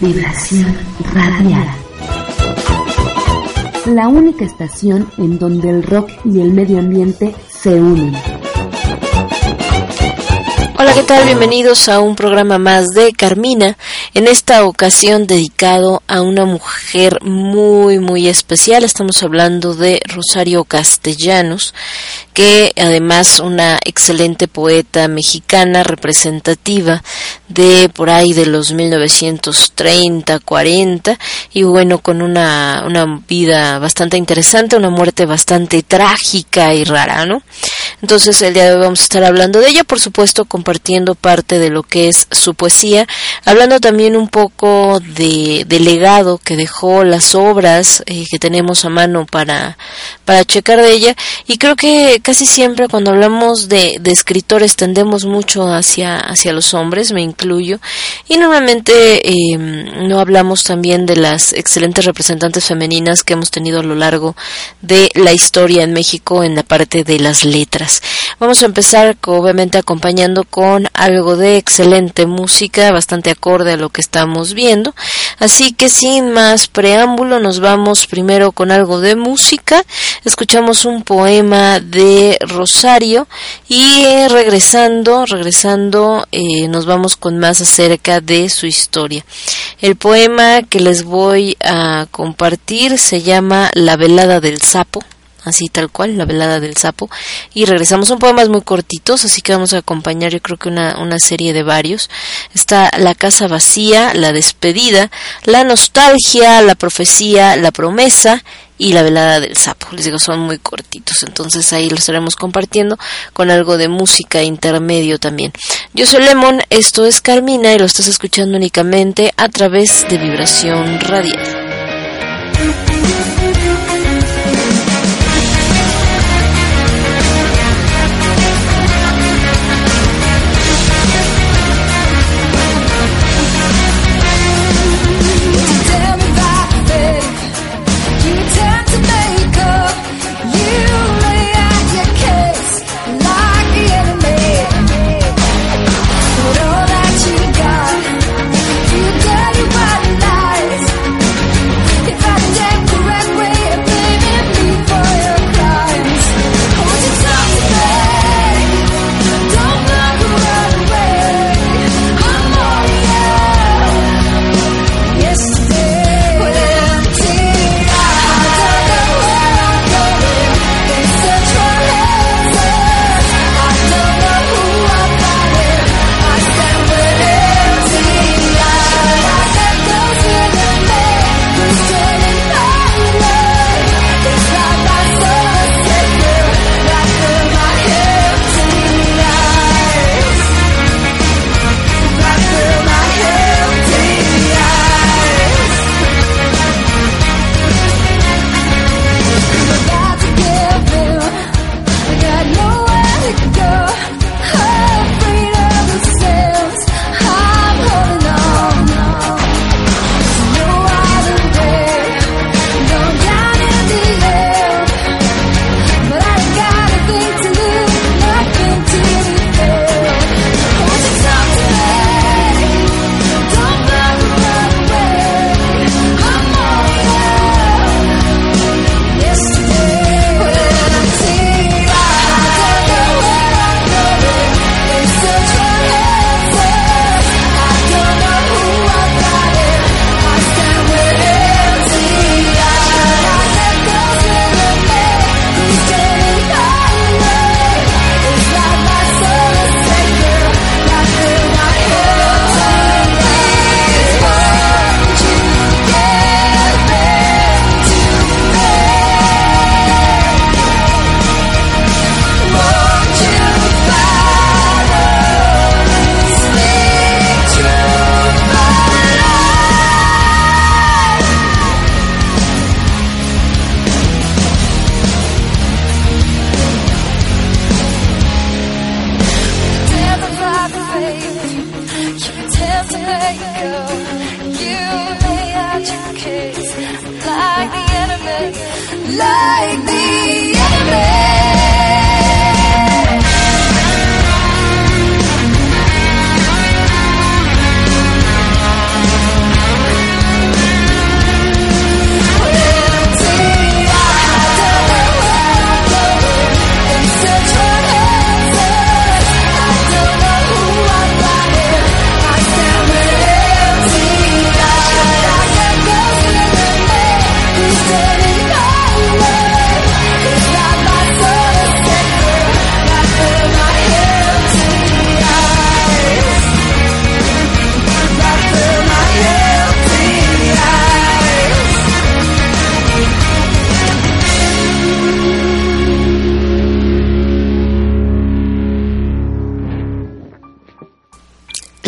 Vibración radial. La única estación en donde el rock y el medio ambiente se unen. Hola, ¿qué tal? Bienvenidos a un programa más de Carmina, en esta ocasión dedicado a una mujer muy, muy especial. Estamos hablando de Rosario Castellanos, que además una excelente poeta mexicana representativa de por ahí de los 1930, 40 y bueno, con una, una vida bastante interesante, una muerte bastante trágica y rara, ¿no? Entonces el día de hoy vamos a estar hablando de ella, por supuesto, compartiendo parte de lo que es su poesía, hablando también un poco de, del legado que dejó las obras eh, que tenemos a mano para, para checar de ella y creo que casi siempre cuando hablamos de, de escritores tendemos mucho hacia, hacia los hombres, me incluyo, y normalmente eh, no hablamos también de las excelentes representantes femeninas que hemos tenido a lo largo de la historia en México en la parte de las letras. Vamos a empezar obviamente acompañando con algo de excelente música, bastante acorde a lo que estamos viendo. Así que sin más preámbulo nos vamos primero con algo de música. Escuchamos un poema de Rosario y regresando, regresando eh, nos vamos con más acerca de su historia. El poema que les voy a compartir se llama La velada del sapo así tal cual, La velada del sapo. Y regresamos, son poemas muy cortitos, así que vamos a acompañar yo creo que una, una serie de varios. Está La casa vacía, La despedida, La nostalgia, La profecía, La promesa y La velada del sapo. Les digo, son muy cortitos, entonces ahí los estaremos compartiendo con algo de música intermedio también. Yo soy Lemon, esto es Carmina y lo estás escuchando únicamente a través de vibración radial.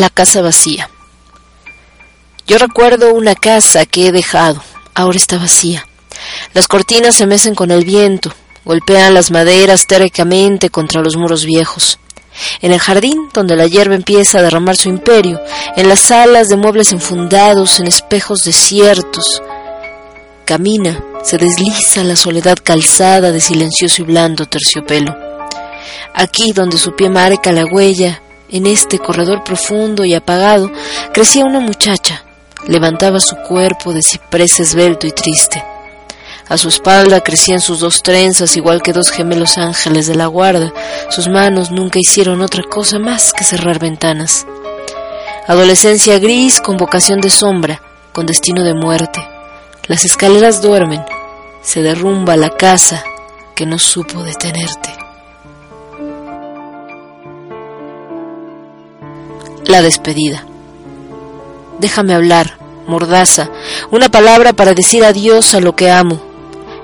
La casa vacía. Yo recuerdo una casa que he dejado, ahora está vacía. Las cortinas se mecen con el viento, golpean las maderas térricamente contra los muros viejos. En el jardín, donde la hierba empieza a derramar su imperio, en las salas de muebles enfundados, en espejos desiertos, camina, se desliza la soledad calzada de silencioso y blando terciopelo. Aquí, donde su pie marca la huella, en este corredor profundo y apagado, crecía una muchacha, levantaba su cuerpo de ciprés esbelto y triste. A su espalda crecían sus dos trenzas, igual que dos gemelos ángeles de la guarda. Sus manos nunca hicieron otra cosa más que cerrar ventanas. Adolescencia gris con vocación de sombra, con destino de muerte. Las escaleras duermen, se derrumba la casa que no supo detenerte. La despedida. Déjame hablar, mordaza, una palabra para decir adiós a lo que amo.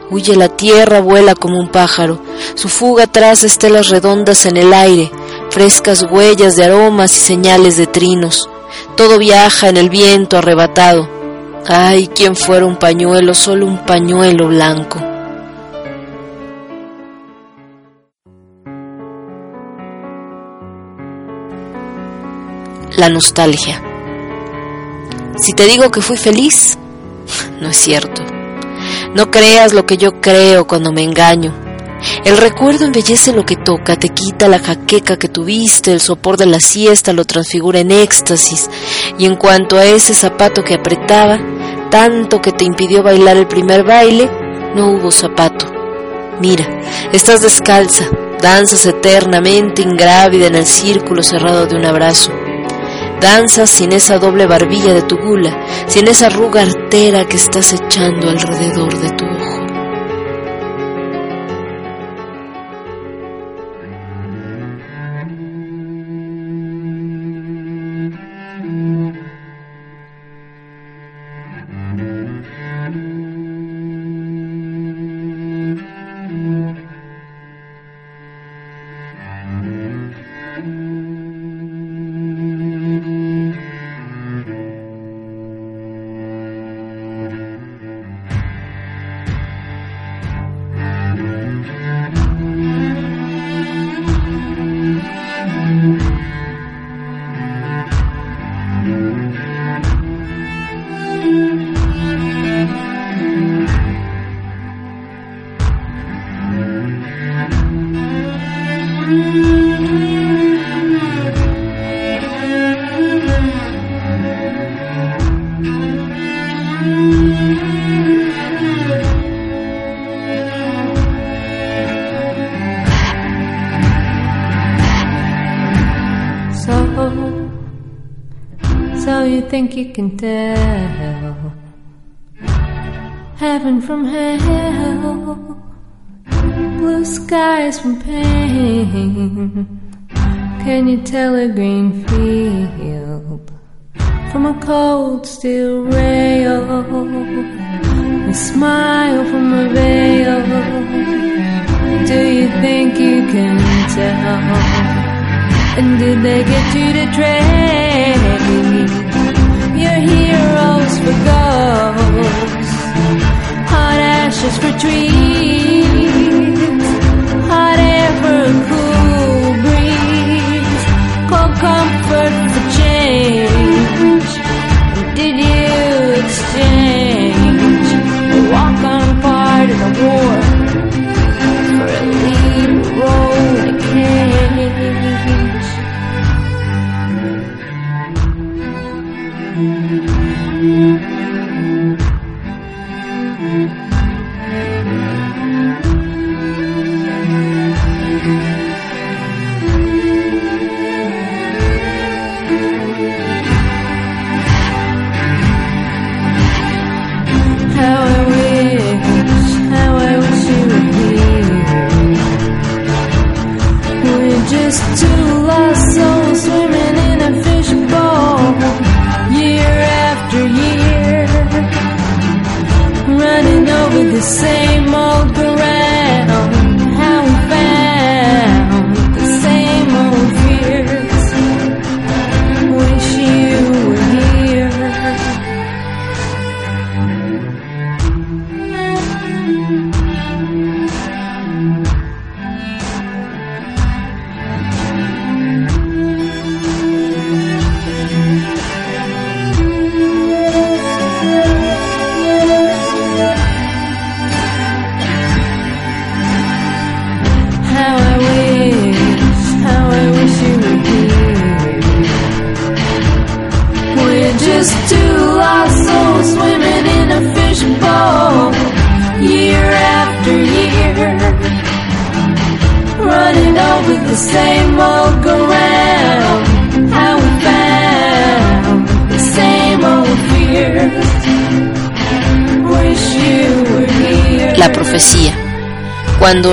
Huye la tierra, vuela como un pájaro, su fuga traza estelas redondas en el aire, frescas huellas de aromas y señales de trinos. Todo viaja en el viento arrebatado. Ay, quien fuera un pañuelo, solo un pañuelo blanco. La nostalgia. Si te digo que fui feliz, no es cierto. No creas lo que yo creo cuando me engaño. El recuerdo embellece lo que toca, te quita la jaqueca que tuviste, el sopor de la siesta lo transfigura en éxtasis, y en cuanto a ese zapato que apretaba, tanto que te impidió bailar el primer baile, no hubo zapato. Mira, estás descalza, danzas eternamente ingrávida en el círculo cerrado de un abrazo. Danzas sin esa doble barbilla de tu gula, sin esa arruga artera que estás echando alrededor de tu ojo.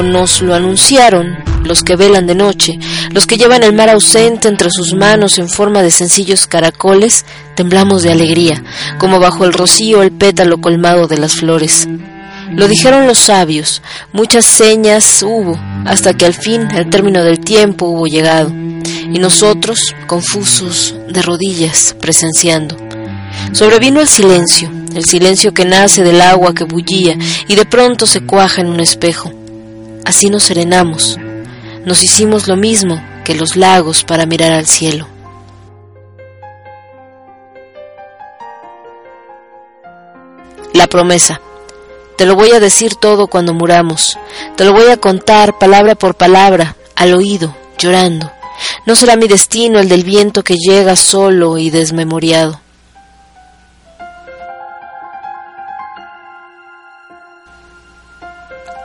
Nos lo anunciaron, los que velan de noche, los que llevan el mar ausente entre sus manos en forma de sencillos caracoles, temblamos de alegría, como bajo el rocío el pétalo colmado de las flores. Lo dijeron los sabios, muchas señas hubo, hasta que al fin el término del tiempo hubo llegado, y nosotros, confusos, de rodillas, presenciando. Sobrevino el silencio, el silencio que nace del agua que bullía y de pronto se cuaja en un espejo. Así nos serenamos, nos hicimos lo mismo que los lagos para mirar al cielo. La promesa. Te lo voy a decir todo cuando muramos. Te lo voy a contar palabra por palabra, al oído, llorando. No será mi destino el del viento que llega solo y desmemoriado.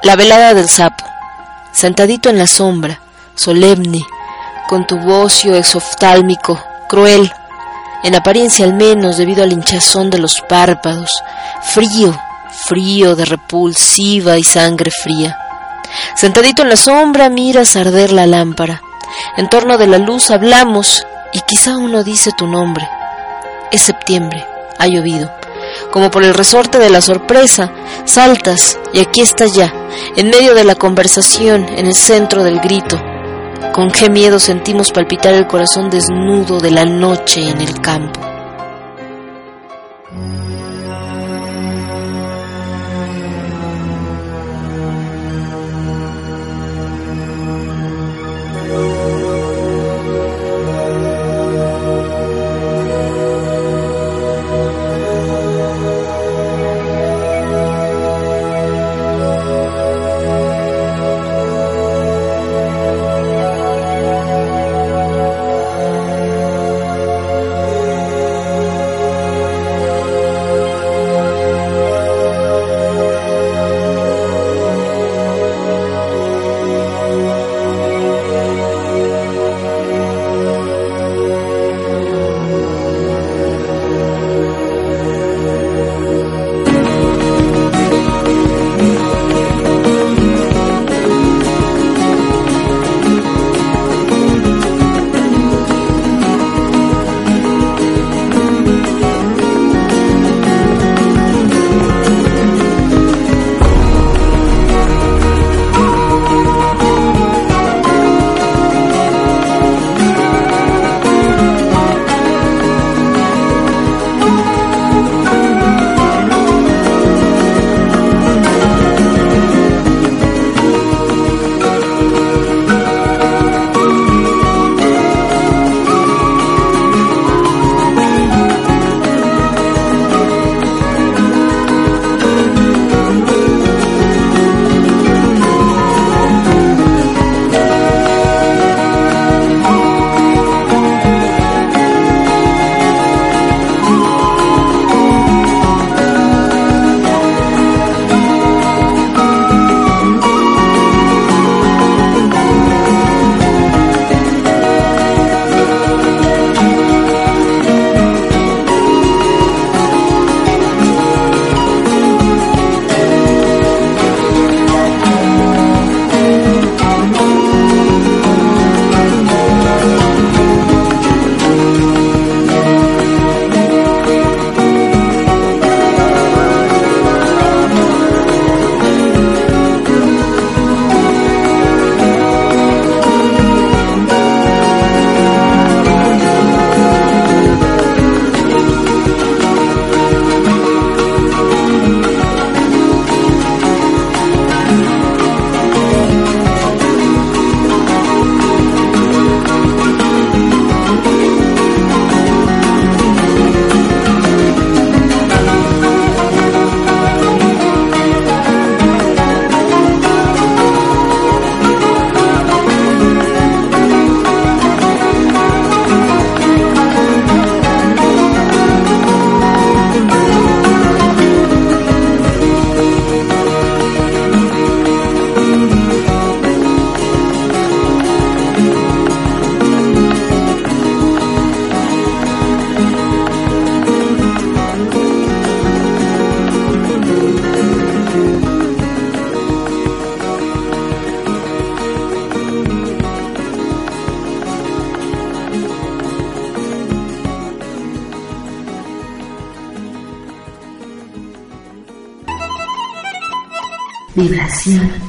La velada del sapo, sentadito en la sombra, solemne, con tu bocio exoftálmico, cruel, en apariencia al menos debido al hinchazón de los párpados, frío, frío de repulsiva y sangre fría. Sentadito en la sombra miras arder la lámpara. En torno de la luz hablamos y quizá uno dice tu nombre. Es septiembre, ha llovido. Como por el resorte de la sorpresa, saltas y aquí estás ya, en medio de la conversación, en el centro del grito. Con qué miedo sentimos palpitar el corazón desnudo de la noche en el campo.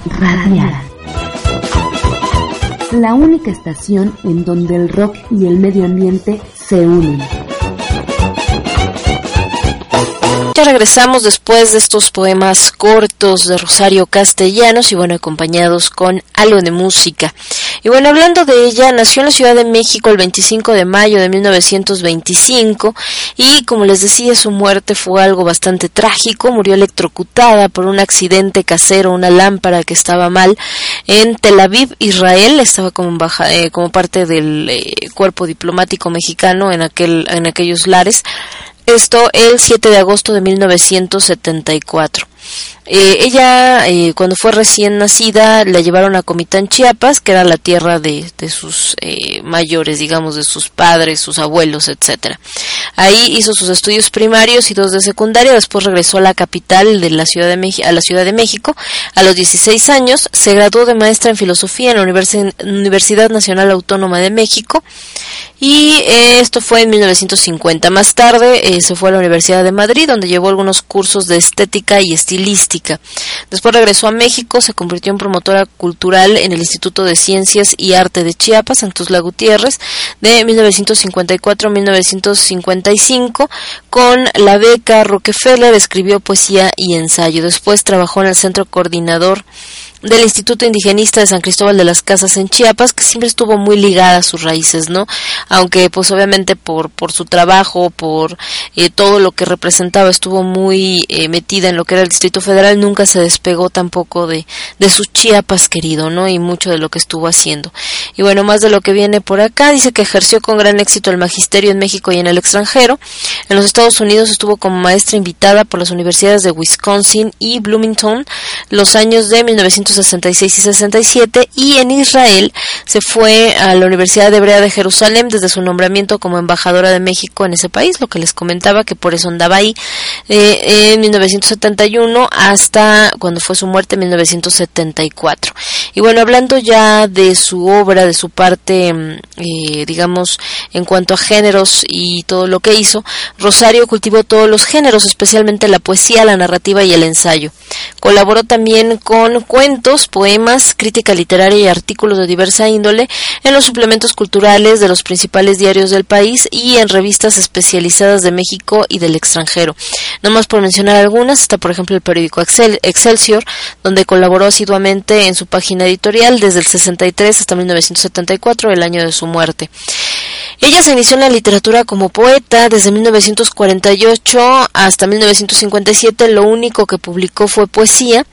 Radial. La única estación en donde el rock y el medio ambiente se unen. Ya regresamos después de estos poemas cortos de Rosario Castellanos y bueno, acompañados con algo de música. Y bueno, hablando de ella, nació en la Ciudad de México el 25 de mayo de 1925 y como les decía, su muerte fue algo bastante trágico. Murió electrocutada por un accidente casero, una lámpara que estaba mal en Tel Aviv, Israel. Estaba como, baja, eh, como parte del eh, cuerpo diplomático mexicano en, aquel, en aquellos lares. Esto el 7 de agosto de 1974. Eh, ella, eh, cuando fue recién nacida, la llevaron a Comitán, Chiapas, que era la tierra de, sus eh, mayores, digamos, de sus padres, sus abuelos, etcétera. Ahí hizo sus estudios primarios y dos de secundaria. Después regresó a la capital de la Ciudad de a la Ciudad de México. A los 16 años se graduó de maestra en filosofía en la Universi- Universidad Nacional Autónoma de México. Y eh, esto fue en 1950. Más tarde eh, se fue a la Universidad de Madrid, donde llevó algunos cursos de estética y estilística. Después regresó a México, se convirtió en promotora cultural en el Instituto de Ciencias y Arte de Chiapas, en Tuzla Gutiérrez, de 1954 a 1955. Con la beca Rockefeller escribió poesía y ensayo. Después trabajó en el Centro Coordinador del Instituto Indigenista de San Cristóbal de las Casas en Chiapas, que siempre estuvo muy ligada a sus raíces, ¿no? Aunque pues obviamente por, por su trabajo, por eh, todo lo que representaba, estuvo muy eh, metida en lo que era el Distrito Federal, nunca se despegó tampoco de, de su Chiapas querido, ¿no? Y mucho de lo que estuvo haciendo. Y bueno, más de lo que viene por acá, dice que ejerció con gran éxito el magisterio en México y en el extranjero. En los Estados Unidos estuvo como maestra invitada por las universidades de Wisconsin y Bloomington los años de 1966 y 67 y en Israel se fue a la Universidad Hebrea de Jerusalén desde su nombramiento como embajadora de México en ese país, lo que les comentaba que por eso andaba ahí eh, en 1971 hasta cuando fue su muerte en 1974. Y bueno, hablando ya de su obra, de su parte, mm, eh, digamos, en cuanto a géneros y todo lo que hizo, Rosario cultivó todos los géneros, especialmente la poesía, la narrativa y el ensayo. Colaboró también con cuentos, poemas, crítica literaria y artículos de diversa índole en los suplementos culturales de los principales diarios del país y en revistas especializadas de México y del extranjero. No más por mencionar algunas, está por ejemplo el periódico Excel- Excelsior, donde colaboró asiduamente en su página editorial desde el 63 hasta 1974, el año de su muerte. Ella se inició en la literatura como poeta desde 1948 hasta 1957. Lo único que publicó fue poesía.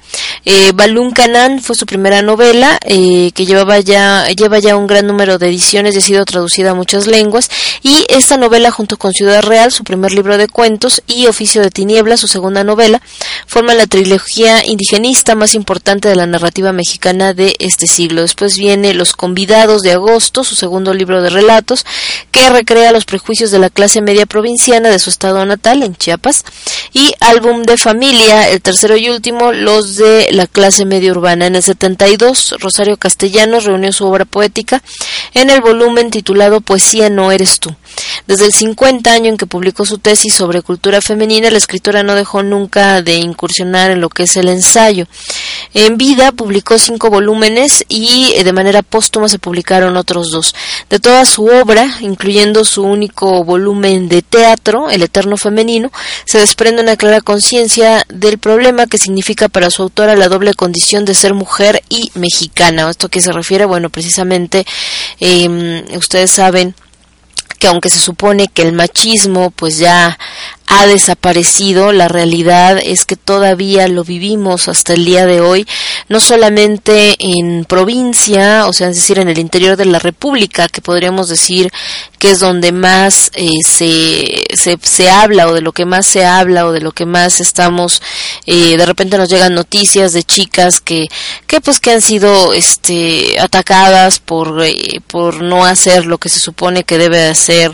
Eh, Balún Canán fue su primera novela, eh, que llevaba ya, lleva ya un gran número de ediciones y ha sido traducida a muchas lenguas. Y esta novela, junto con Ciudad Real, su primer libro de cuentos, y Oficio de Tinieblas, su segunda novela, forman la trilogía indigenista más importante de la narrativa mexicana de este siglo. Después viene Los Convidados de Agosto, su segundo libro de relatos, que recrea los prejuicios de la clase media provinciana de su estado natal, en Chiapas, y Álbum de Familia, el tercero y último, los de la clase media urbana. En el 72, Rosario Castellanos reunió su obra poética en el volumen titulado Poesía no eres tú. Desde el 50 año en que publicó su tesis sobre cultura femenina, la escritora no dejó nunca de incursionar en lo que es el ensayo. En vida publicó cinco volúmenes y eh, de manera póstuma se publicaron otros dos. De toda su obra, incluyendo su único volumen de teatro, El Eterno Femenino, se desprende una clara conciencia del problema que significa para su autora la doble condición de ser mujer y mexicana. ¿Esto a qué se refiere? Bueno, precisamente eh, ustedes saben que aunque se supone que el machismo pues ya ha desaparecido, la realidad es que todavía lo vivimos hasta el día de hoy, no solamente en provincia, o sea, es decir, en el interior de la República, que podríamos decir que es donde más eh, se, se, se habla o de lo que más se habla o de lo que más estamos, eh, de repente nos llegan noticias de chicas que, que pues que han sido este, atacadas por, eh, por no hacer lo que se supone que debe hacer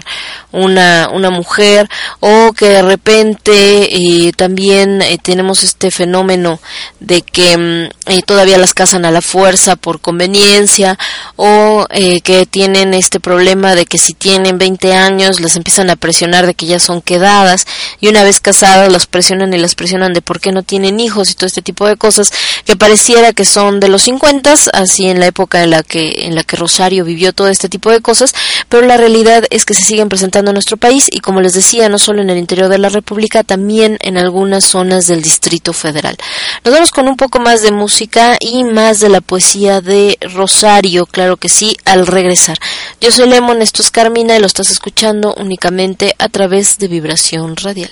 una, una mujer o que de repente eh, también tenemos este fenómeno de que mm, todavía las casan a la fuerza por conveniencia o que tienen este problema de que si tienen tienen 20 años, las empiezan a presionar de que ya son quedadas y una vez casadas las presionan y las presionan de por qué no tienen hijos y todo este tipo de cosas que pareciera que son de los 50, así en la época en la que en la que Rosario vivió todo este tipo de cosas, pero la realidad es que se siguen presentando en nuestro país y como les decía, no solo en el interior de la República, también en algunas zonas del Distrito Federal. Nos vamos con un poco más de música y más de la poesía de Rosario, claro que sí, al regresar. Yo soy Lemon, esto es Y lo estás escuchando únicamente a través de vibración radial.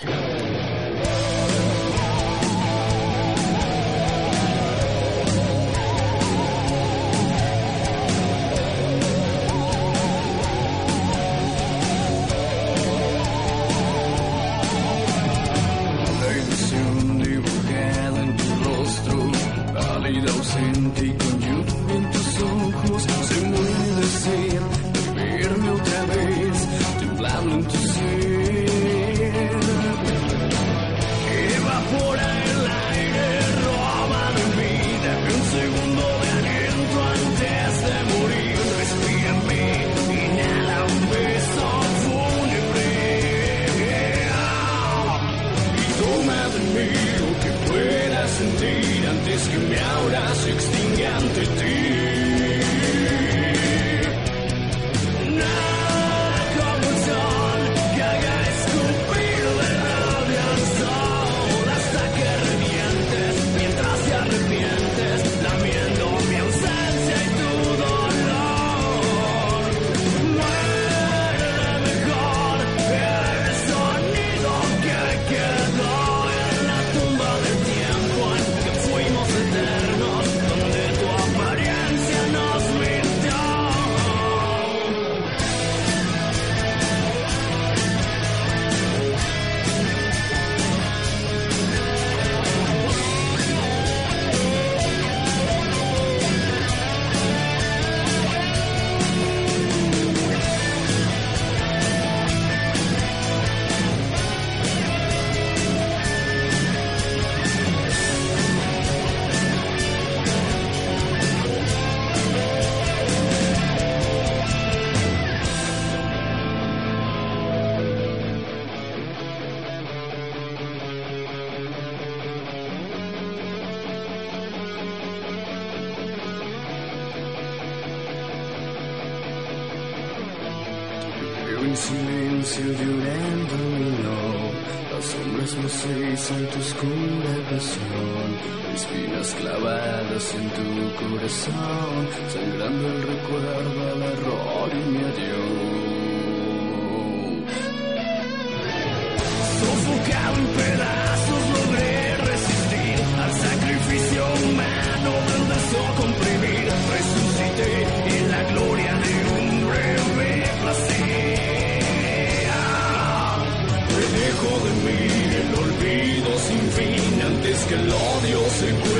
Sin fin antes que el odio se cuelgue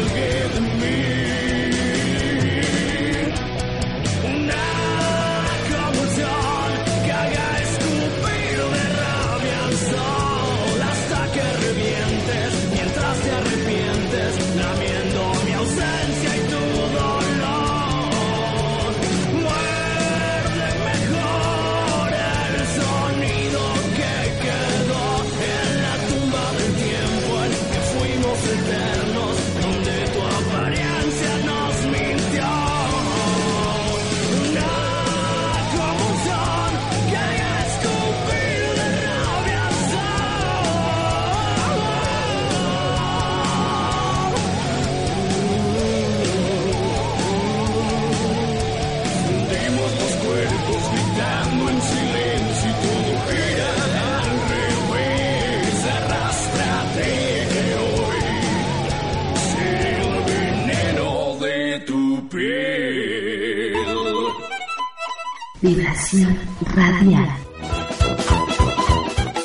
Radial.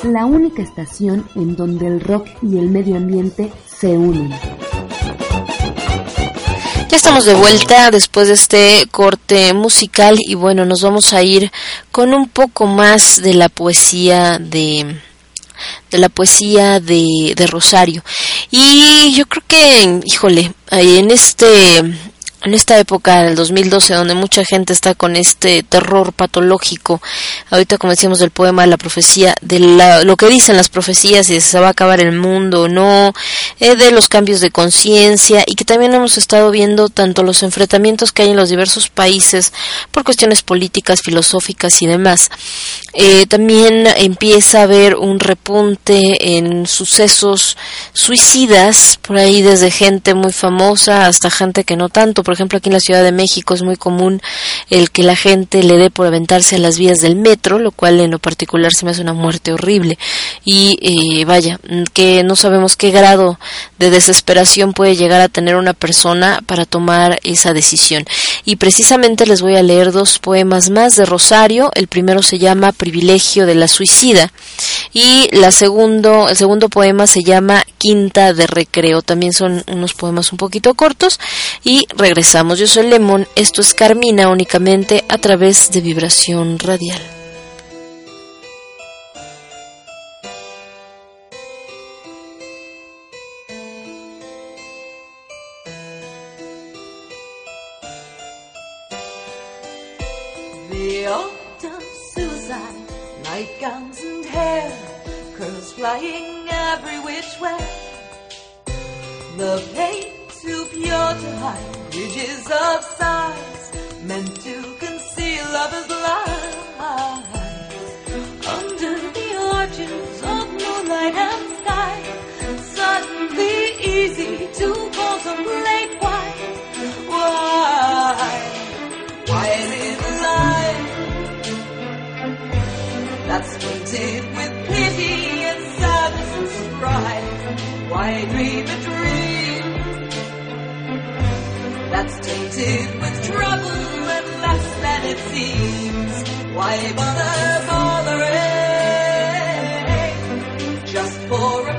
La única estación en donde el rock y el medio ambiente se unen. Ya estamos de vuelta después de este corte musical y bueno, nos vamos a ir con un poco más de la poesía de de la poesía de, de Rosario. Y yo creo que, híjole, en este en esta época del 2012 donde mucha gente está con este terror patológico, ahorita como decíamos del poema La profecía, de la- lo que dicen las profecías si se va a acabar el mundo o no, eh, de los cambios de conciencia y que también hemos estado viendo tanto los enfrentamientos que hay en los diversos países por cuestiones políticas, filosóficas y demás. Eh, también empieza a haber un repunte en sucesos suicidas, por ahí desde gente muy famosa hasta gente que no tanto. Por ejemplo, aquí en la Ciudad de México es muy común el que la gente le dé por aventarse a las vías del metro, lo cual en lo particular se me hace una muerte horrible. Y eh, vaya, que no sabemos qué grado de desesperación puede llegar a tener una persona para tomar esa decisión. Y precisamente les voy a leer dos poemas más de Rosario. El primero se llama Privilegio de la Suicida y la segundo, el segundo poema se llama Quinta de Recreo. También son unos poemas un poquito cortos y regresamos. Yo soy Lemon, esto es Carmina únicamente a través de vibración radial. Flying every which way. The paint too pure to hide, bridges of sighs, meant to conceal lovers' lies. Under the arches of moonlight and sky, suddenly easy to contemplate why, why. Why live a life that's tainted Why dream a dream that's tainted with trouble and less than it seems? Why bother bothering just for a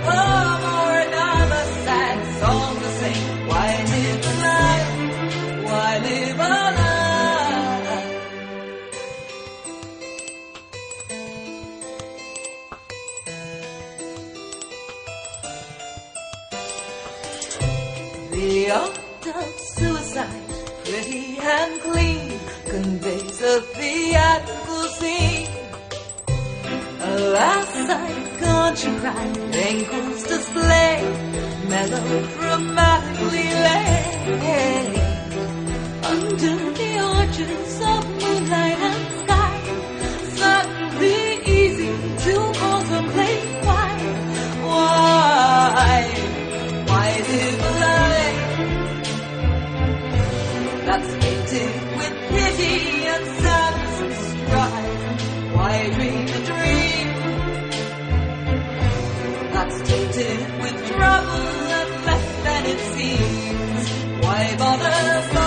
act of suicide, pretty and clean, conveys a theatrical scene. Alas, I can't cry, ankles display, melodramatically lay. Under the arches of moonlight and sky, suddenly easy to contemplate why, why, why live painted with pity and sadness and strife? Why dream a dream that's tainted with trouble and less than it seems? Why bother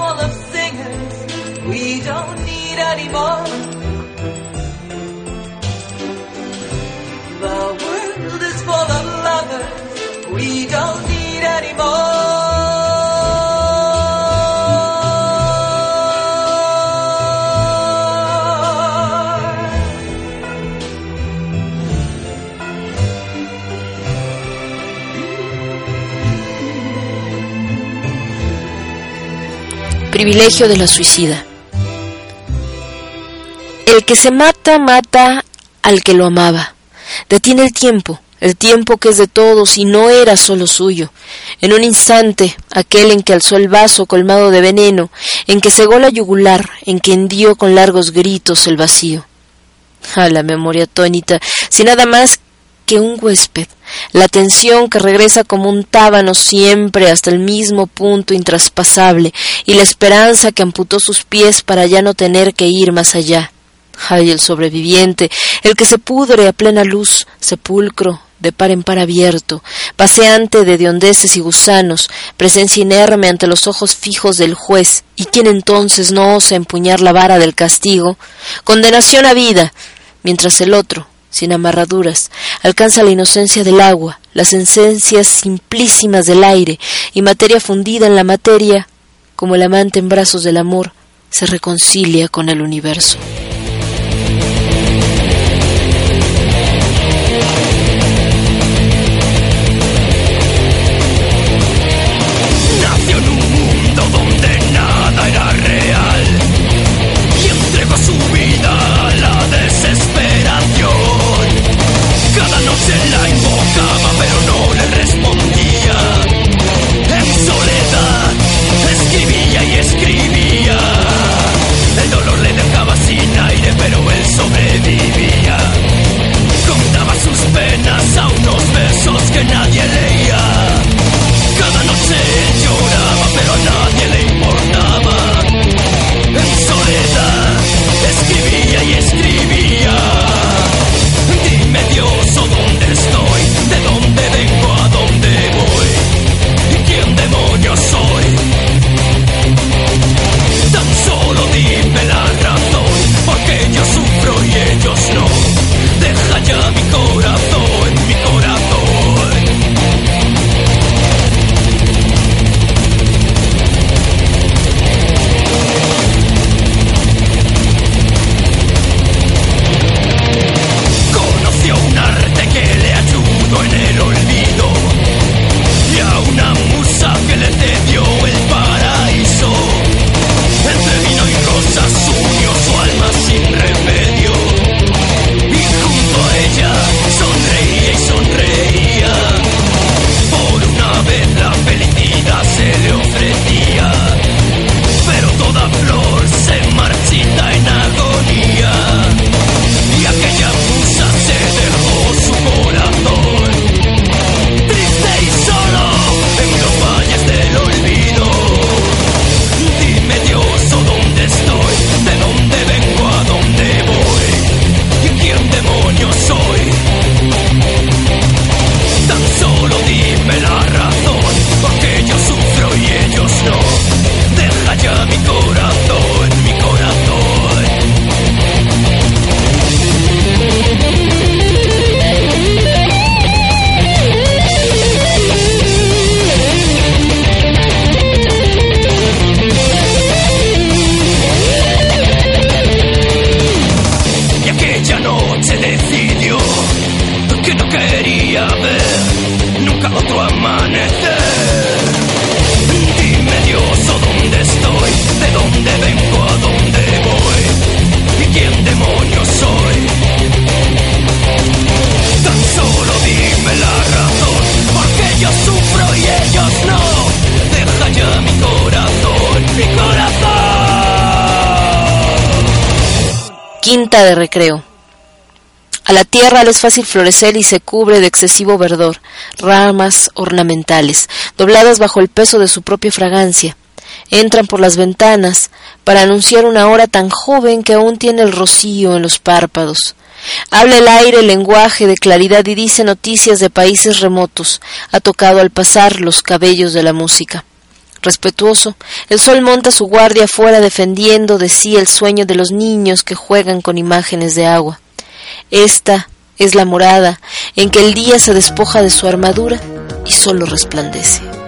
full of singers we don't need anymore. The world is full of lovers we don't need anymore. Privilegio de la suicida. El que se mata, mata al que lo amaba. Detiene el tiempo, el tiempo que es de todos y no era solo suyo. En un instante, aquel en que alzó el vaso colmado de veneno, en que cegó la yugular, en que hendió con largos gritos el vacío. A la memoria atónita, sin nada más que un huésped, la tensión que regresa como un tábano siempre hasta el mismo punto intraspasable y la esperanza que amputó sus pies para ya no tener que ir más allá. Ay, el sobreviviente, el que se pudre a plena luz, sepulcro, de par en par abierto, paseante de diondeces y gusanos, presencia inerme ante los ojos fijos del juez, y quien entonces no osa empuñar la vara del castigo, condenación a vida, mientras el otro, sin amarraduras, alcanza la inocencia del agua, las esencias simplísimas del aire, y materia fundida en la materia, como el amante en brazos del amor, se reconcilia con el universo. cannot recreo. A la tierra le es fácil florecer y se cubre de excesivo verdor, ramas ornamentales, dobladas bajo el peso de su propia fragancia. Entran por las ventanas para anunciar una hora tan joven que aún tiene el rocío en los párpados. Habla el aire el lenguaje de claridad y dice noticias de países remotos. Ha tocado al pasar los cabellos de la música. Respetuoso, el sol monta su guardia fuera defendiendo de sí el sueño de los niños que juegan con imágenes de agua. Esta es la morada en que el día se despoja de su armadura y solo resplandece.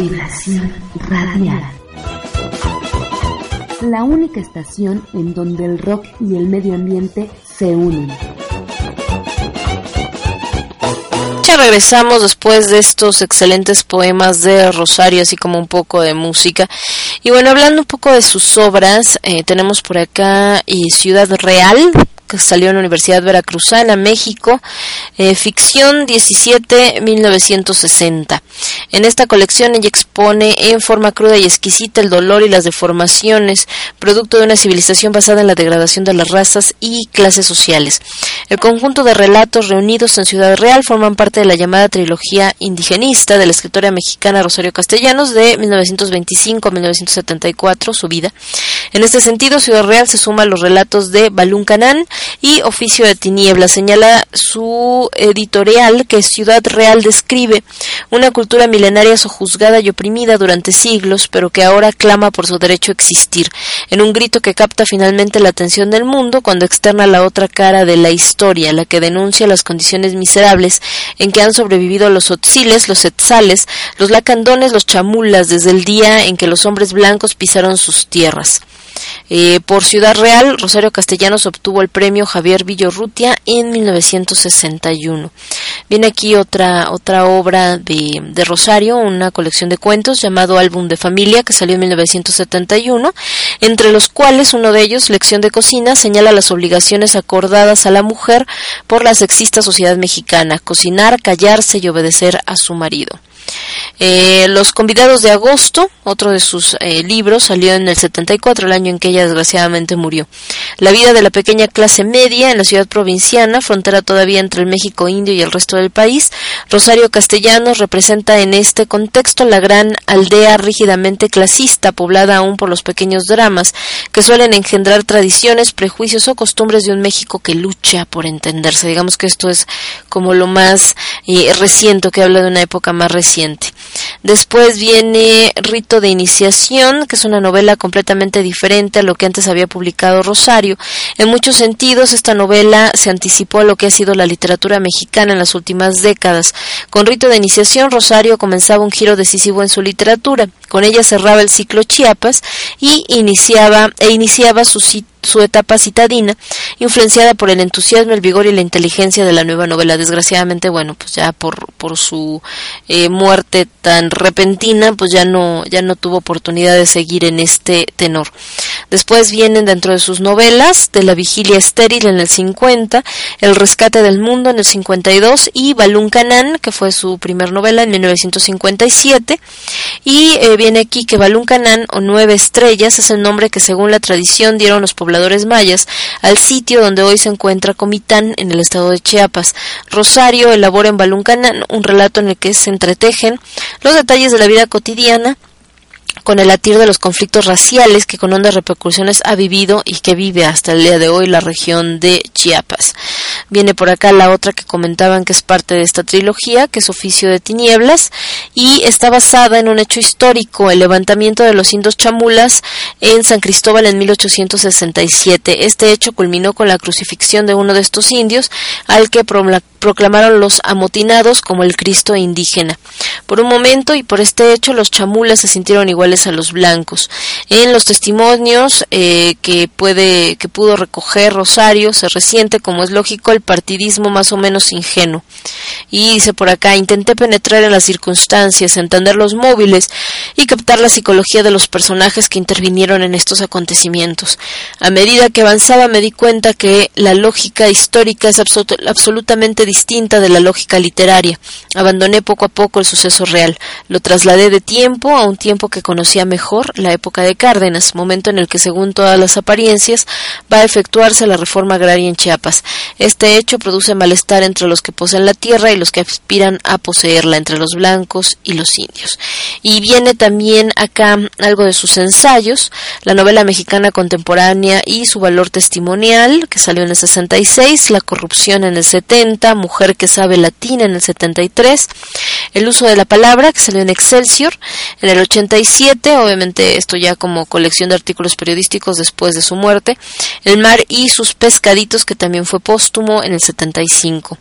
Vibración radial. La única estación en donde el rock y el medio ambiente se unen. Ya regresamos después de estos excelentes poemas de Rosario, así como un poco de música. Y bueno, hablando un poco de sus obras, eh, tenemos por acá eh, Ciudad Real, salió en la Universidad Veracruzana, México. Eh, ficción 17-1960. En esta colección ella expone en forma cruda y exquisita el dolor y las deformaciones, producto de una civilización basada en la degradación de las razas y clases sociales. El conjunto de relatos reunidos en Ciudad Real forman parte de la llamada trilogía indigenista de la escritora mexicana Rosario Castellanos de 1925 a 1974, su vida. En este sentido, Ciudad Real se suma a los relatos de Balún Canán y Oficio de Tinieblas. Señala su editorial que Ciudad Real describe una cultura milenaria sojuzgada y oprimida durante siglos, pero que ahora clama por su derecho a existir, en un grito que capta finalmente la atención del mundo cuando externa la otra cara de la historia, la que denuncia las condiciones miserables en que han sobrevivido los otziles, los etzales, los lacandones, los chamulas, desde el día en que los hombres blancos pisaron sus tierras. Eh, por Ciudad Real, Rosario Castellanos obtuvo el premio Javier Villorrutia en 1961. Viene aquí otra, otra obra de, de Rosario, una colección de cuentos llamado Álbum de Familia, que salió en 1971, entre los cuales uno de ellos, Lección de Cocina, señala las obligaciones acordadas a la mujer por la sexista sociedad mexicana, cocinar, callarse y obedecer a su marido. Eh, Los convidados de agosto, otro de sus eh, libros, salió en el 74, el año en que ella desgraciadamente murió. La vida de la pequeña clase media en la ciudad provinciana, frontera todavía entre el México indio y el resto del país, Rosario Castellanos representa en este contexto la gran aldea rígidamente clasista, poblada aún por los pequeños dramas, que suelen engendrar tradiciones, prejuicios o costumbres de un México que lucha por entenderse. Digamos que esto es como lo más eh, reciente, que habla de una época más reciente. Después viene Rito de Iniciación, que es una novela completamente diferente a lo que antes había publicado Rosario. En muchos sentidos, esta novela se anticipó a lo que ha sido la literatura mexicana en las últimas décadas. Con Rito de Iniciación, Rosario comenzaba un giro decisivo en su literatura. Con ella cerraba el ciclo Chiapas y iniciaba e iniciaba su su etapa citadina, influenciada por el entusiasmo, el vigor y la inteligencia de la nueva novela. Desgraciadamente, bueno, pues ya por, por su eh, muerte tan repentina, pues ya no, ya no tuvo oportunidad de seguir en este tenor. Después vienen dentro de sus novelas De la vigilia estéril en el 50, El rescate del mundo en el 52 y Balún Canán, que fue su primer novela en 1957. Y eh, viene aquí que Balún Canán o Nueve Estrellas es el nombre que según la tradición dieron los pobladores mayas al sitio donde hoy se encuentra Comitán en el estado de Chiapas. Rosario elabora en Balún Canán un relato en el que se entretejen los detalles de la vida cotidiana con el latir de los conflictos raciales que con hondas repercusiones ha vivido y que vive hasta el día de hoy la región de Chiapas. Viene por acá la otra que comentaban que es parte de esta trilogía, que es Oficio de Tinieblas, y está basada en un hecho histórico, el levantamiento de los indos chamulas en San Cristóbal en 1867. Este hecho culminó con la crucifixión de uno de estos indios, al que proclamaron los amotinados como el Cristo indígena. Por un momento y por este hecho los chamulas se sintieron iguales a los blancos. En los testimonios eh, que puede que pudo recoger Rosario se resiente, como es lógico, el partidismo más o menos ingenuo. Y dice por acá, intenté penetrar en las circunstancias, entender los móviles y captar la psicología de los personajes que intervinieron en estos acontecimientos. A medida que avanzaba me di cuenta que la lógica histórica es absolut- absolutamente distinta de la lógica literaria. Abandoné poco a poco el suceso real. Lo trasladé de tiempo a un tiempo que conocía mejor, la época de Cárdenas, momento en el que, según todas las apariencias, va a efectuarse la reforma agraria en Chiapas. Este hecho produce malestar entre los que poseen la tierra y los que aspiran a poseerla, entre los blancos y los indios. Y viene también acá algo de sus ensayos, la novela mexicana contemporánea y su valor testimonial, que salió en el 66, la corrupción en el 70, mujer que sabe latín en el 73, el uso de la palabra, que salió en Excelsior, en el 87, obviamente esto ya como colección de artículos periodísticos después de su muerte, El mar y sus pescaditos, que también fue póstumo en el 75.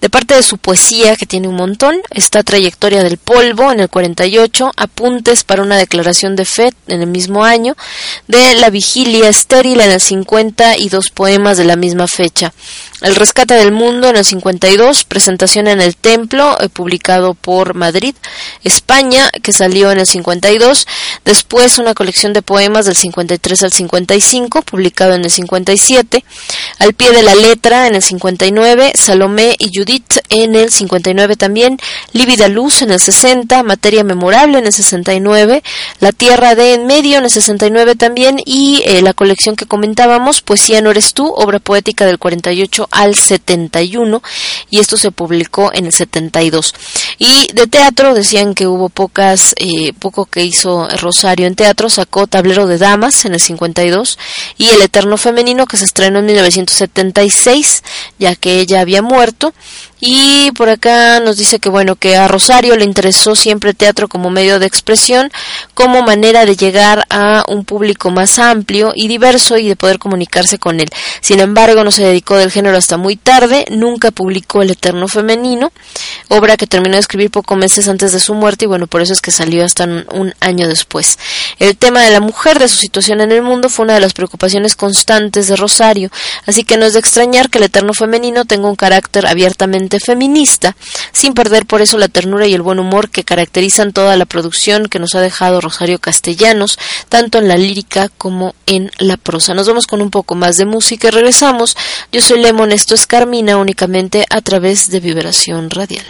De parte de su poesía, que tiene un montón, está Trayectoria del Polvo en el 48, Apuntes para una declaración de fe en el mismo año, de La Vigilia Estéril en el 50 y dos poemas de la misma fecha. El Rescate del Mundo en el 52, Presentación en el Templo, eh, publicado por Madrid, España, que salió en el 52, Después una colección de poemas del 53 al 55, publicado en el 57. Al pie de la letra en el 59, Salomé y Judith en el 59 también, Lívida Luz en el 60, Materia Memorable en el 69, La Tierra de en medio en el 69 también y eh, la colección que comentábamos, Poesía no eres tú, obra poética del 48 al 71 y esto se publicó en el 72. Y de teatro decían que hubo pocas, eh, poco que hizo Rosario en teatro, sacó Tablero de Damas en el 52 y El Eterno Femenino que se estrenó en 1976 ya que ella había muerto y por acá nos dice que bueno, que a Rosario le interesó siempre teatro como medio de expresión, como manera de llegar a un público más amplio y diverso y de poder comunicarse con él. Sin embargo, no se dedicó del género hasta muy tarde, nunca publicó El Eterno Femenino, obra que terminó de escribir pocos meses antes de su muerte y bueno, por eso es que salió hasta un, un año después. El tema de la mujer, de su situación en el mundo, fue una de las preocupaciones constantes de Rosario, así que no es de extrañar que El Eterno Femenino tenga un carácter abiertamente feminista, sin perder por eso la ternura y el buen humor que caracterizan toda la producción que nos ha dejado Rosario Castellanos, tanto en la lírica como en la prosa. Nos vamos con un poco más de música y regresamos. Yo soy Lemon, esto es Carmina únicamente a través de Vibración Radial.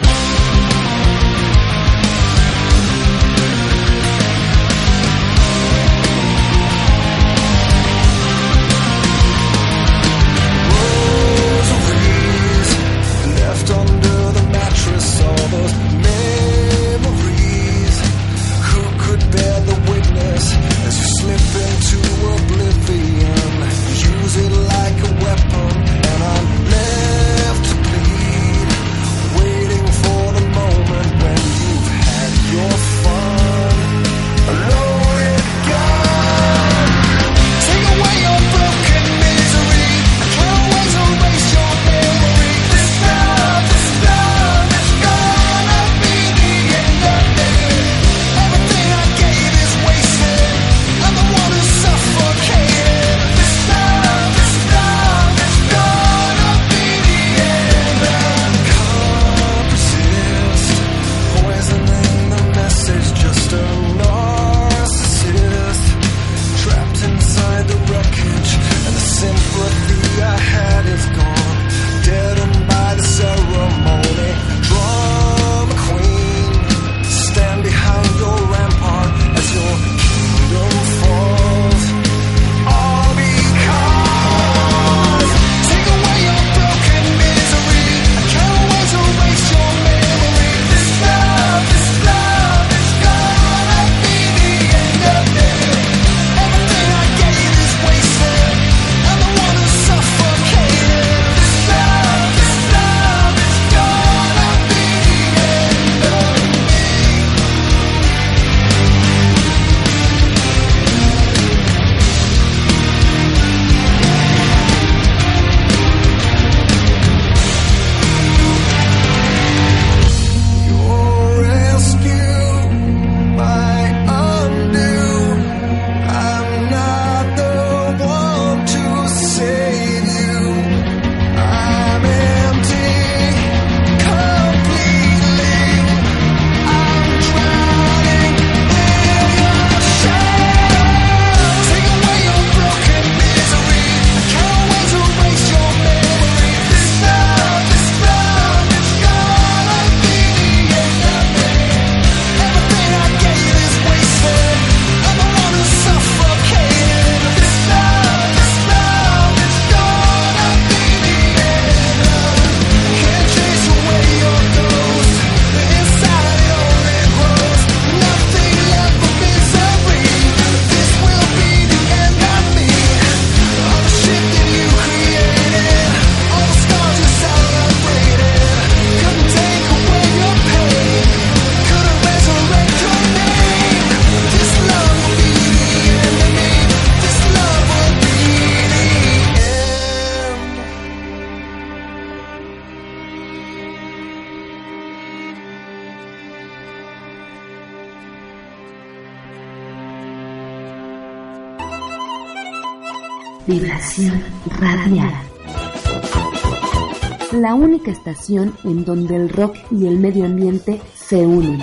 Estación en donde el rock y el medio ambiente se unen.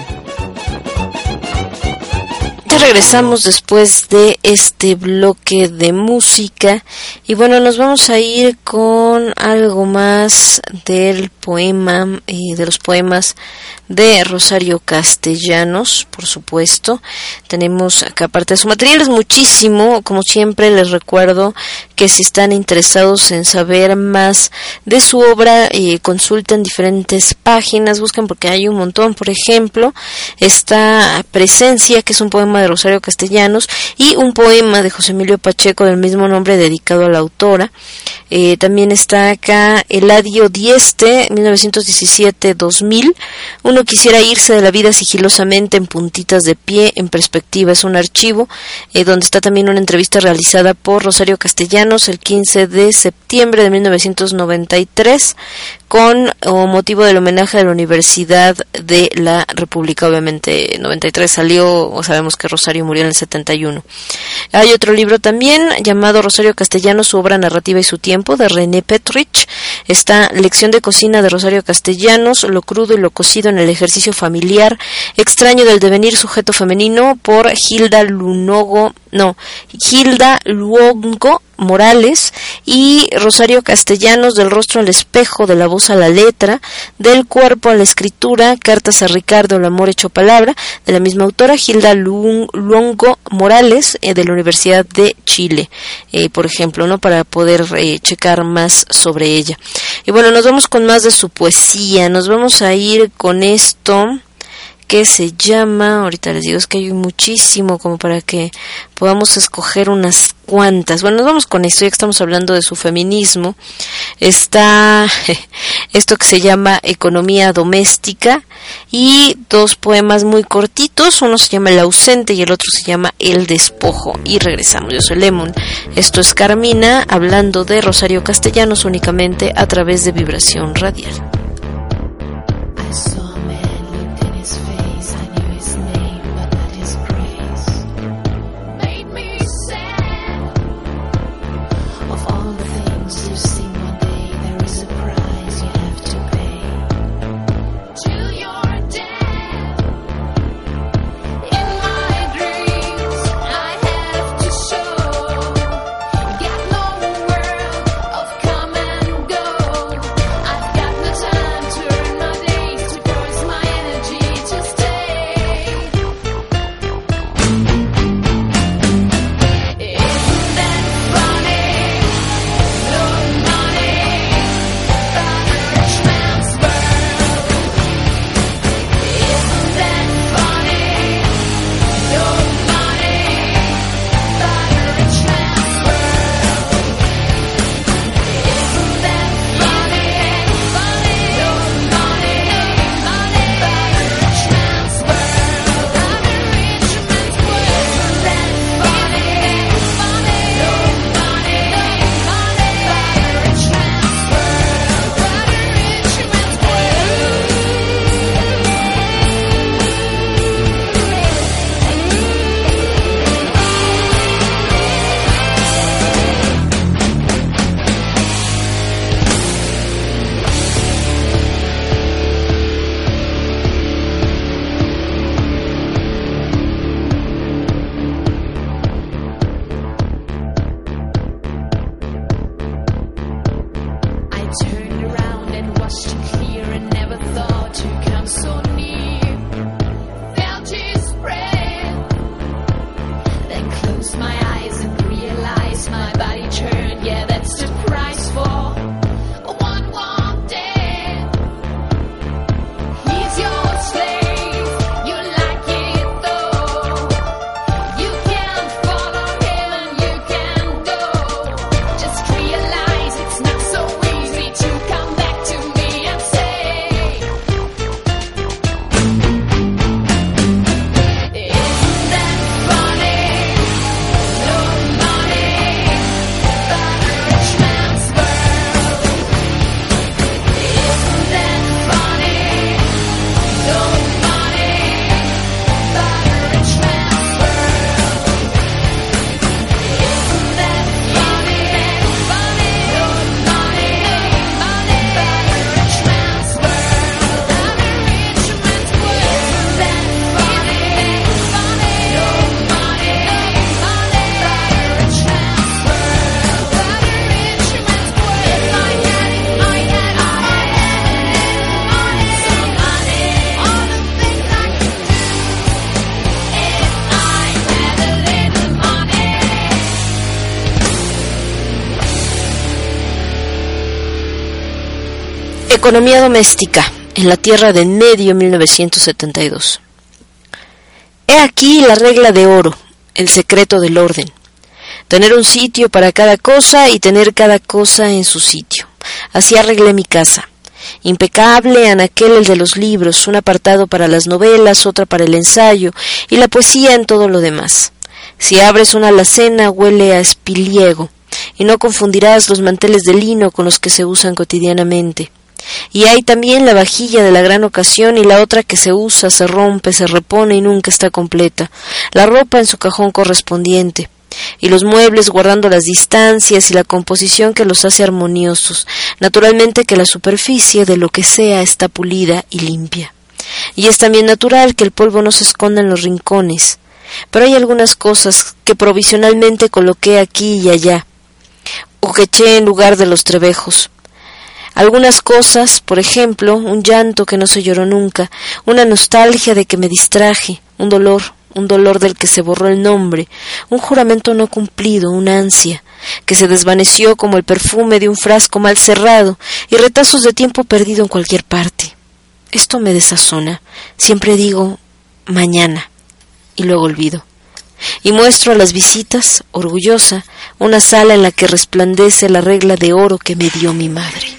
ya regresamos después de este bloque de música y bueno, nos vamos a ir con algo más del poema y de los poemas de Rosario Castellanos, por supuesto. Tenemos acá aparte de su material es muchísimo, como siempre les recuerdo que si están interesados en saber más de su obra, eh, consulten diferentes páginas, busquen porque hay un montón, por ejemplo, está Presencia, que es un poema de Rosario Castellanos, y un poema de José Emilio Pacheco del mismo nombre dedicado a la autora. Eh, también está acá Eladio Dieste, 1917-2000. Uno quisiera irse de la vida sigilosamente en puntitas de pie, en perspectiva. Es un archivo eh, donde está también una entrevista realizada por Rosario Castellanos el 15 de septiembre de 1993 con motivo del homenaje a la Universidad de la República. Obviamente, 93 salió, o sabemos que Rosario murió en el 71. Hay otro libro también llamado Rosario Castellano, su obra narrativa y su tiempo, de René Petrich. Está Lección de cocina de Rosario Castellanos, Lo crudo y lo cocido en el ejercicio familiar, Extraño del devenir sujeto femenino, por Hilda Lunogo, no, Hilda Luongo Morales y Rosario Castellanos del rostro al espejo, de la voz a la letra, del cuerpo a la escritura, cartas a Ricardo, el amor hecho palabra, de la misma autora, Hilda Lu- Luongo Morales, eh, de la Universidad de Chile, eh, por ejemplo, ¿no? Para poder eh, checar más sobre ella. Y bueno, nos vamos con más de su poesía, nos vamos a ir con esto que se llama, ahorita les digo, es que hay muchísimo como para que podamos escoger unas cuantas. Bueno, nos vamos con esto, ya que estamos hablando de su feminismo. Está esto que se llama Economía Doméstica y dos poemas muy cortitos, uno se llama El ausente y el otro se llama El despojo. Y regresamos, yo soy Lemon. Esto es Carmina hablando de Rosario Castellanos únicamente a través de vibración radial. Economía doméstica en la Tierra de Medio 1972. He aquí la regla de oro, el secreto del orden. Tener un sitio para cada cosa y tener cada cosa en su sitio. Así arreglé mi casa. Impecable anaquel el de los libros, un apartado para las novelas, otra para el ensayo y la poesía en todo lo demás. Si abres una alacena huele a espiliego, y no confundirás los manteles de lino con los que se usan cotidianamente. Y hay también la vajilla de la gran ocasión y la otra que se usa, se rompe, se repone y nunca está completa, la ropa en su cajón correspondiente, y los muebles guardando las distancias y la composición que los hace armoniosos, naturalmente que la superficie de lo que sea está pulida y limpia. Y es también natural que el polvo no se esconda en los rincones, pero hay algunas cosas que provisionalmente coloqué aquí y allá, o que eché en lugar de los trebejos. Algunas cosas, por ejemplo, un llanto que no se lloró nunca, una nostalgia de que me distraje, un dolor, un dolor del que se borró el nombre, un juramento no cumplido, una ansia, que se desvaneció como el perfume de un frasco mal cerrado, y retazos de tiempo perdido en cualquier parte. Esto me desazona. Siempre digo mañana, y luego olvido. Y muestro a las visitas, orgullosa, una sala en la que resplandece la regla de oro que me dio mi madre.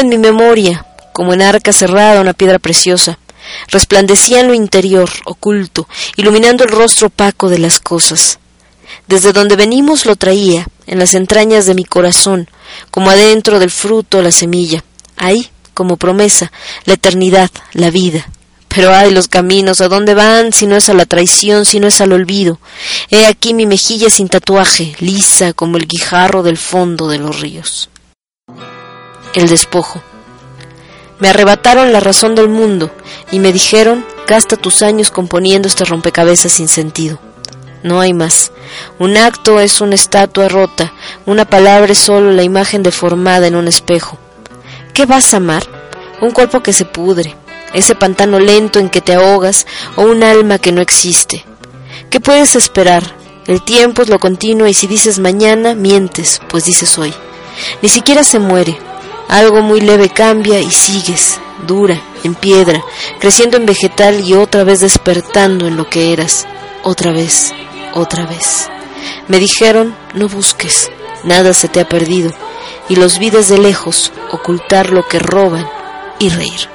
En mi memoria, como en arca cerrada una piedra preciosa. Resplandecía en lo interior, oculto, iluminando el rostro opaco de las cosas. Desde donde venimos lo traía, en las entrañas de mi corazón, como adentro del fruto la semilla. Ahí, como promesa, la eternidad, la vida. Pero ay los caminos, ¿a dónde van si no es a la traición, si no es al olvido? He aquí mi mejilla sin tatuaje, lisa como el guijarro del fondo de los ríos. El despojo. Me arrebataron la razón del mundo y me dijeron, gasta tus años componiendo este rompecabezas sin sentido. No hay más. Un acto es una estatua rota, una palabra es solo la imagen deformada en un espejo. ¿Qué vas a amar? Un cuerpo que se pudre, ese pantano lento en que te ahogas o un alma que no existe. ¿Qué puedes esperar? El tiempo es lo continuo y si dices mañana, mientes, pues dices hoy. Ni siquiera se muere. Algo muy leve cambia y sigues, dura, en piedra, creciendo en vegetal y otra vez despertando en lo que eras. Otra vez, otra vez. Me dijeron, no busques, nada se te ha perdido, y los vi desde lejos ocultar lo que roban y reír.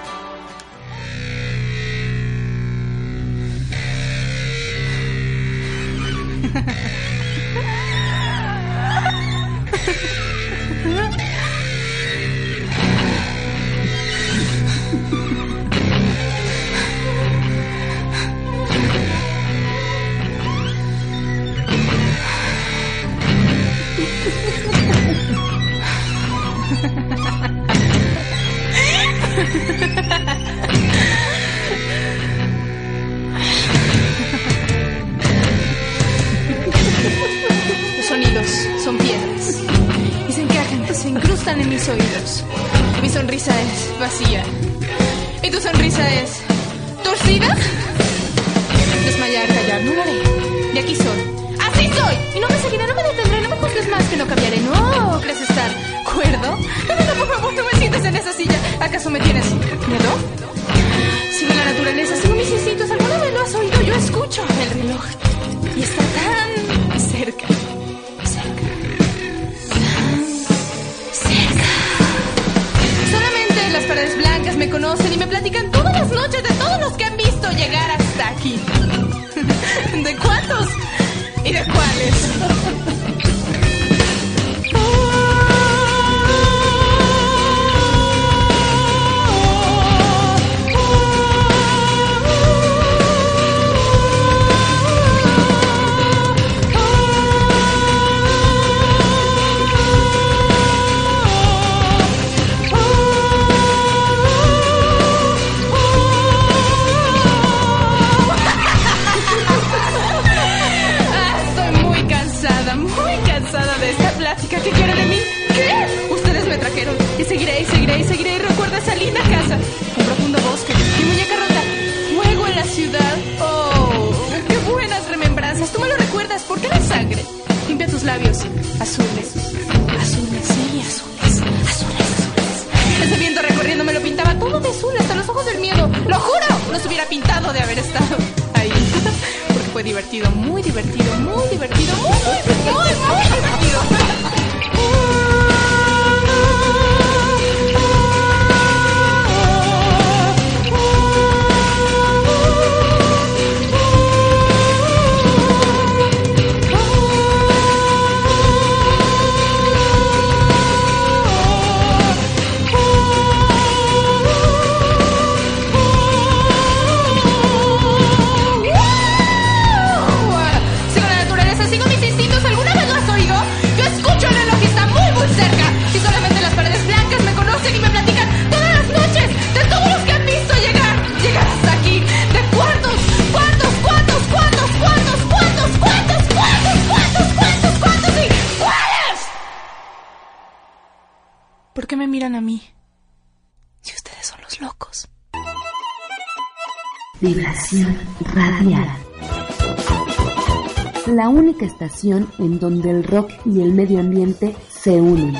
Estación en donde el rock y el medio ambiente se unen.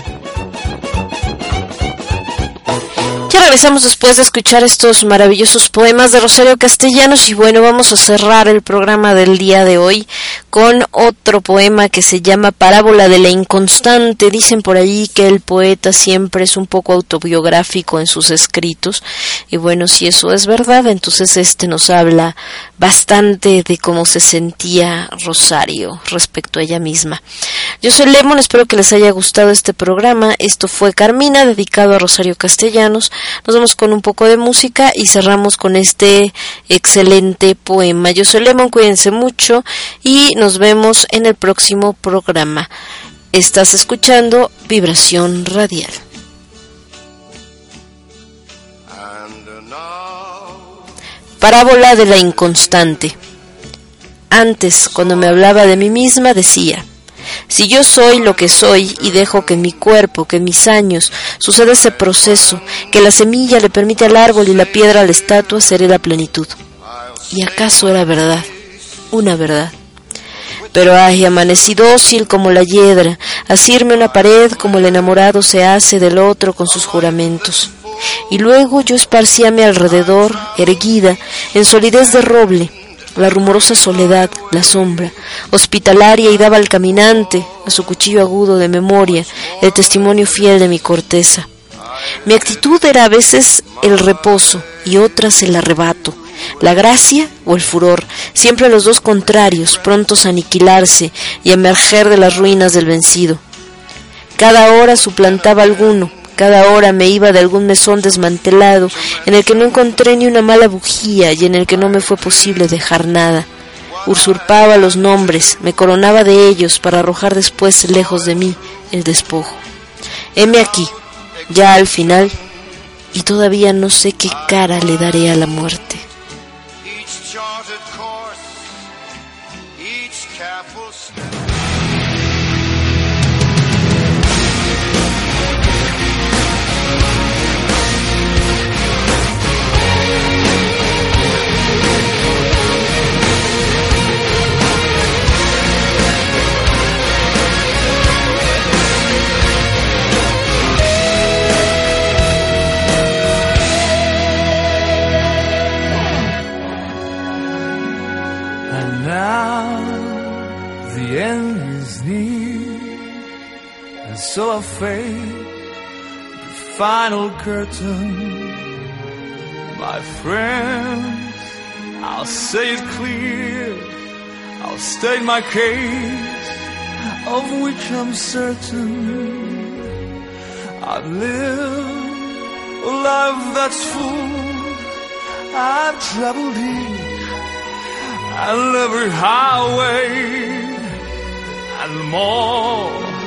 Regresamos después de escuchar estos maravillosos poemas de Rosario Castellanos y bueno, vamos a cerrar el programa del día de hoy con otro poema que se llama Parábola de la Inconstante. Dicen por ahí que el poeta siempre es un poco autobiográfico en sus escritos y bueno, si eso es verdad, entonces este nos habla bastante de cómo se sentía Rosario respecto a ella misma. Yo soy Lemon, espero que les haya gustado este programa. Esto fue Carmina, dedicado a Rosario Castellanos. Nos vamos con un poco de música y cerramos con este excelente poema. Yo soy Lemon, cuídense mucho y nos vemos en el próximo programa. Estás escuchando Vibración Radial. Parábola de la inconstante. Antes, cuando me hablaba de mí misma, decía, si yo soy lo que soy y dejo que mi cuerpo, que mis años, suceda ese proceso, que la semilla le permite al árbol y la piedra a la estatua, seré la plenitud. ¿Y acaso era verdad? Una verdad. Pero ay, amanecí dócil como la hiedra, asirme una pared como el enamorado se hace del otro con sus juramentos. Y luego yo esparcí a mi alrededor, erguida, en solidez de roble, la rumorosa soledad, la sombra, hospitalaria y daba al caminante, a su cuchillo agudo de memoria, el testimonio fiel de mi corteza. Mi actitud era a veces el reposo y otras el arrebato, la gracia o el furor, siempre los dos contrarios, prontos a aniquilarse y a emerger de las ruinas del vencido. Cada hora suplantaba alguno, cada hora me iba de algún mesón desmantelado, en el que no encontré ni una mala bujía y en el que no me fue posible dejar nada. Usurpaba los nombres, me coronaba de ellos para arrojar después lejos de mí el despojo. Heme aquí, ya al final, y todavía no sé qué cara le daré a la muerte. So I the final curtain. My friends, I'll say it clear, I'll state my case, of which I'm certain. I've lived a life that's full, I've traveled deep and every highway and more,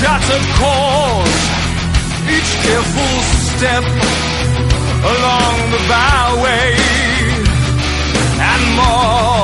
Shattered course, each careful step along the byway, and more,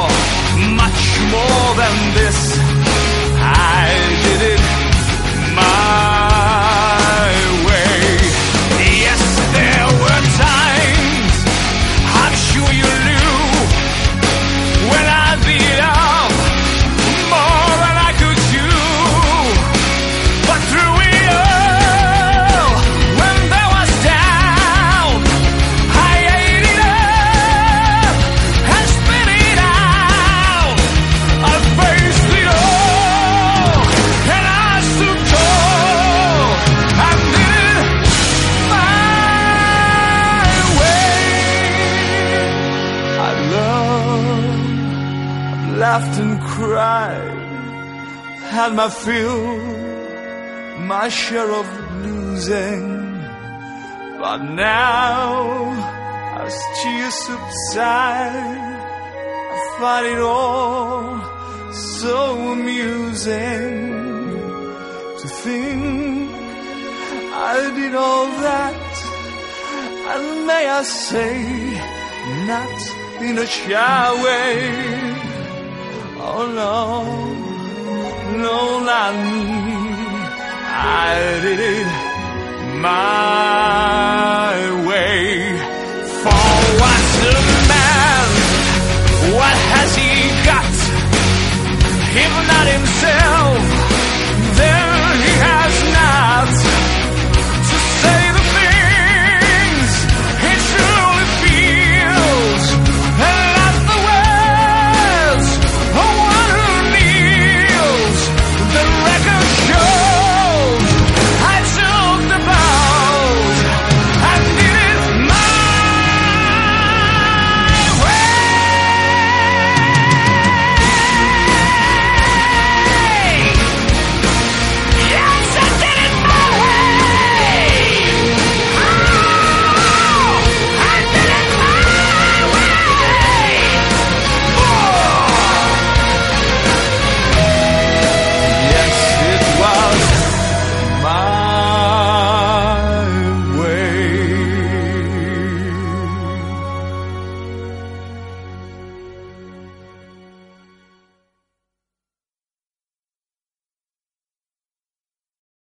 I had my fill, my share of losing. But now, as tears subside, I find it all so amusing to think I did all that, and may I say, not in a shy way. Oh no, me. I did it my way. For what's a man? What has he got? If not himself?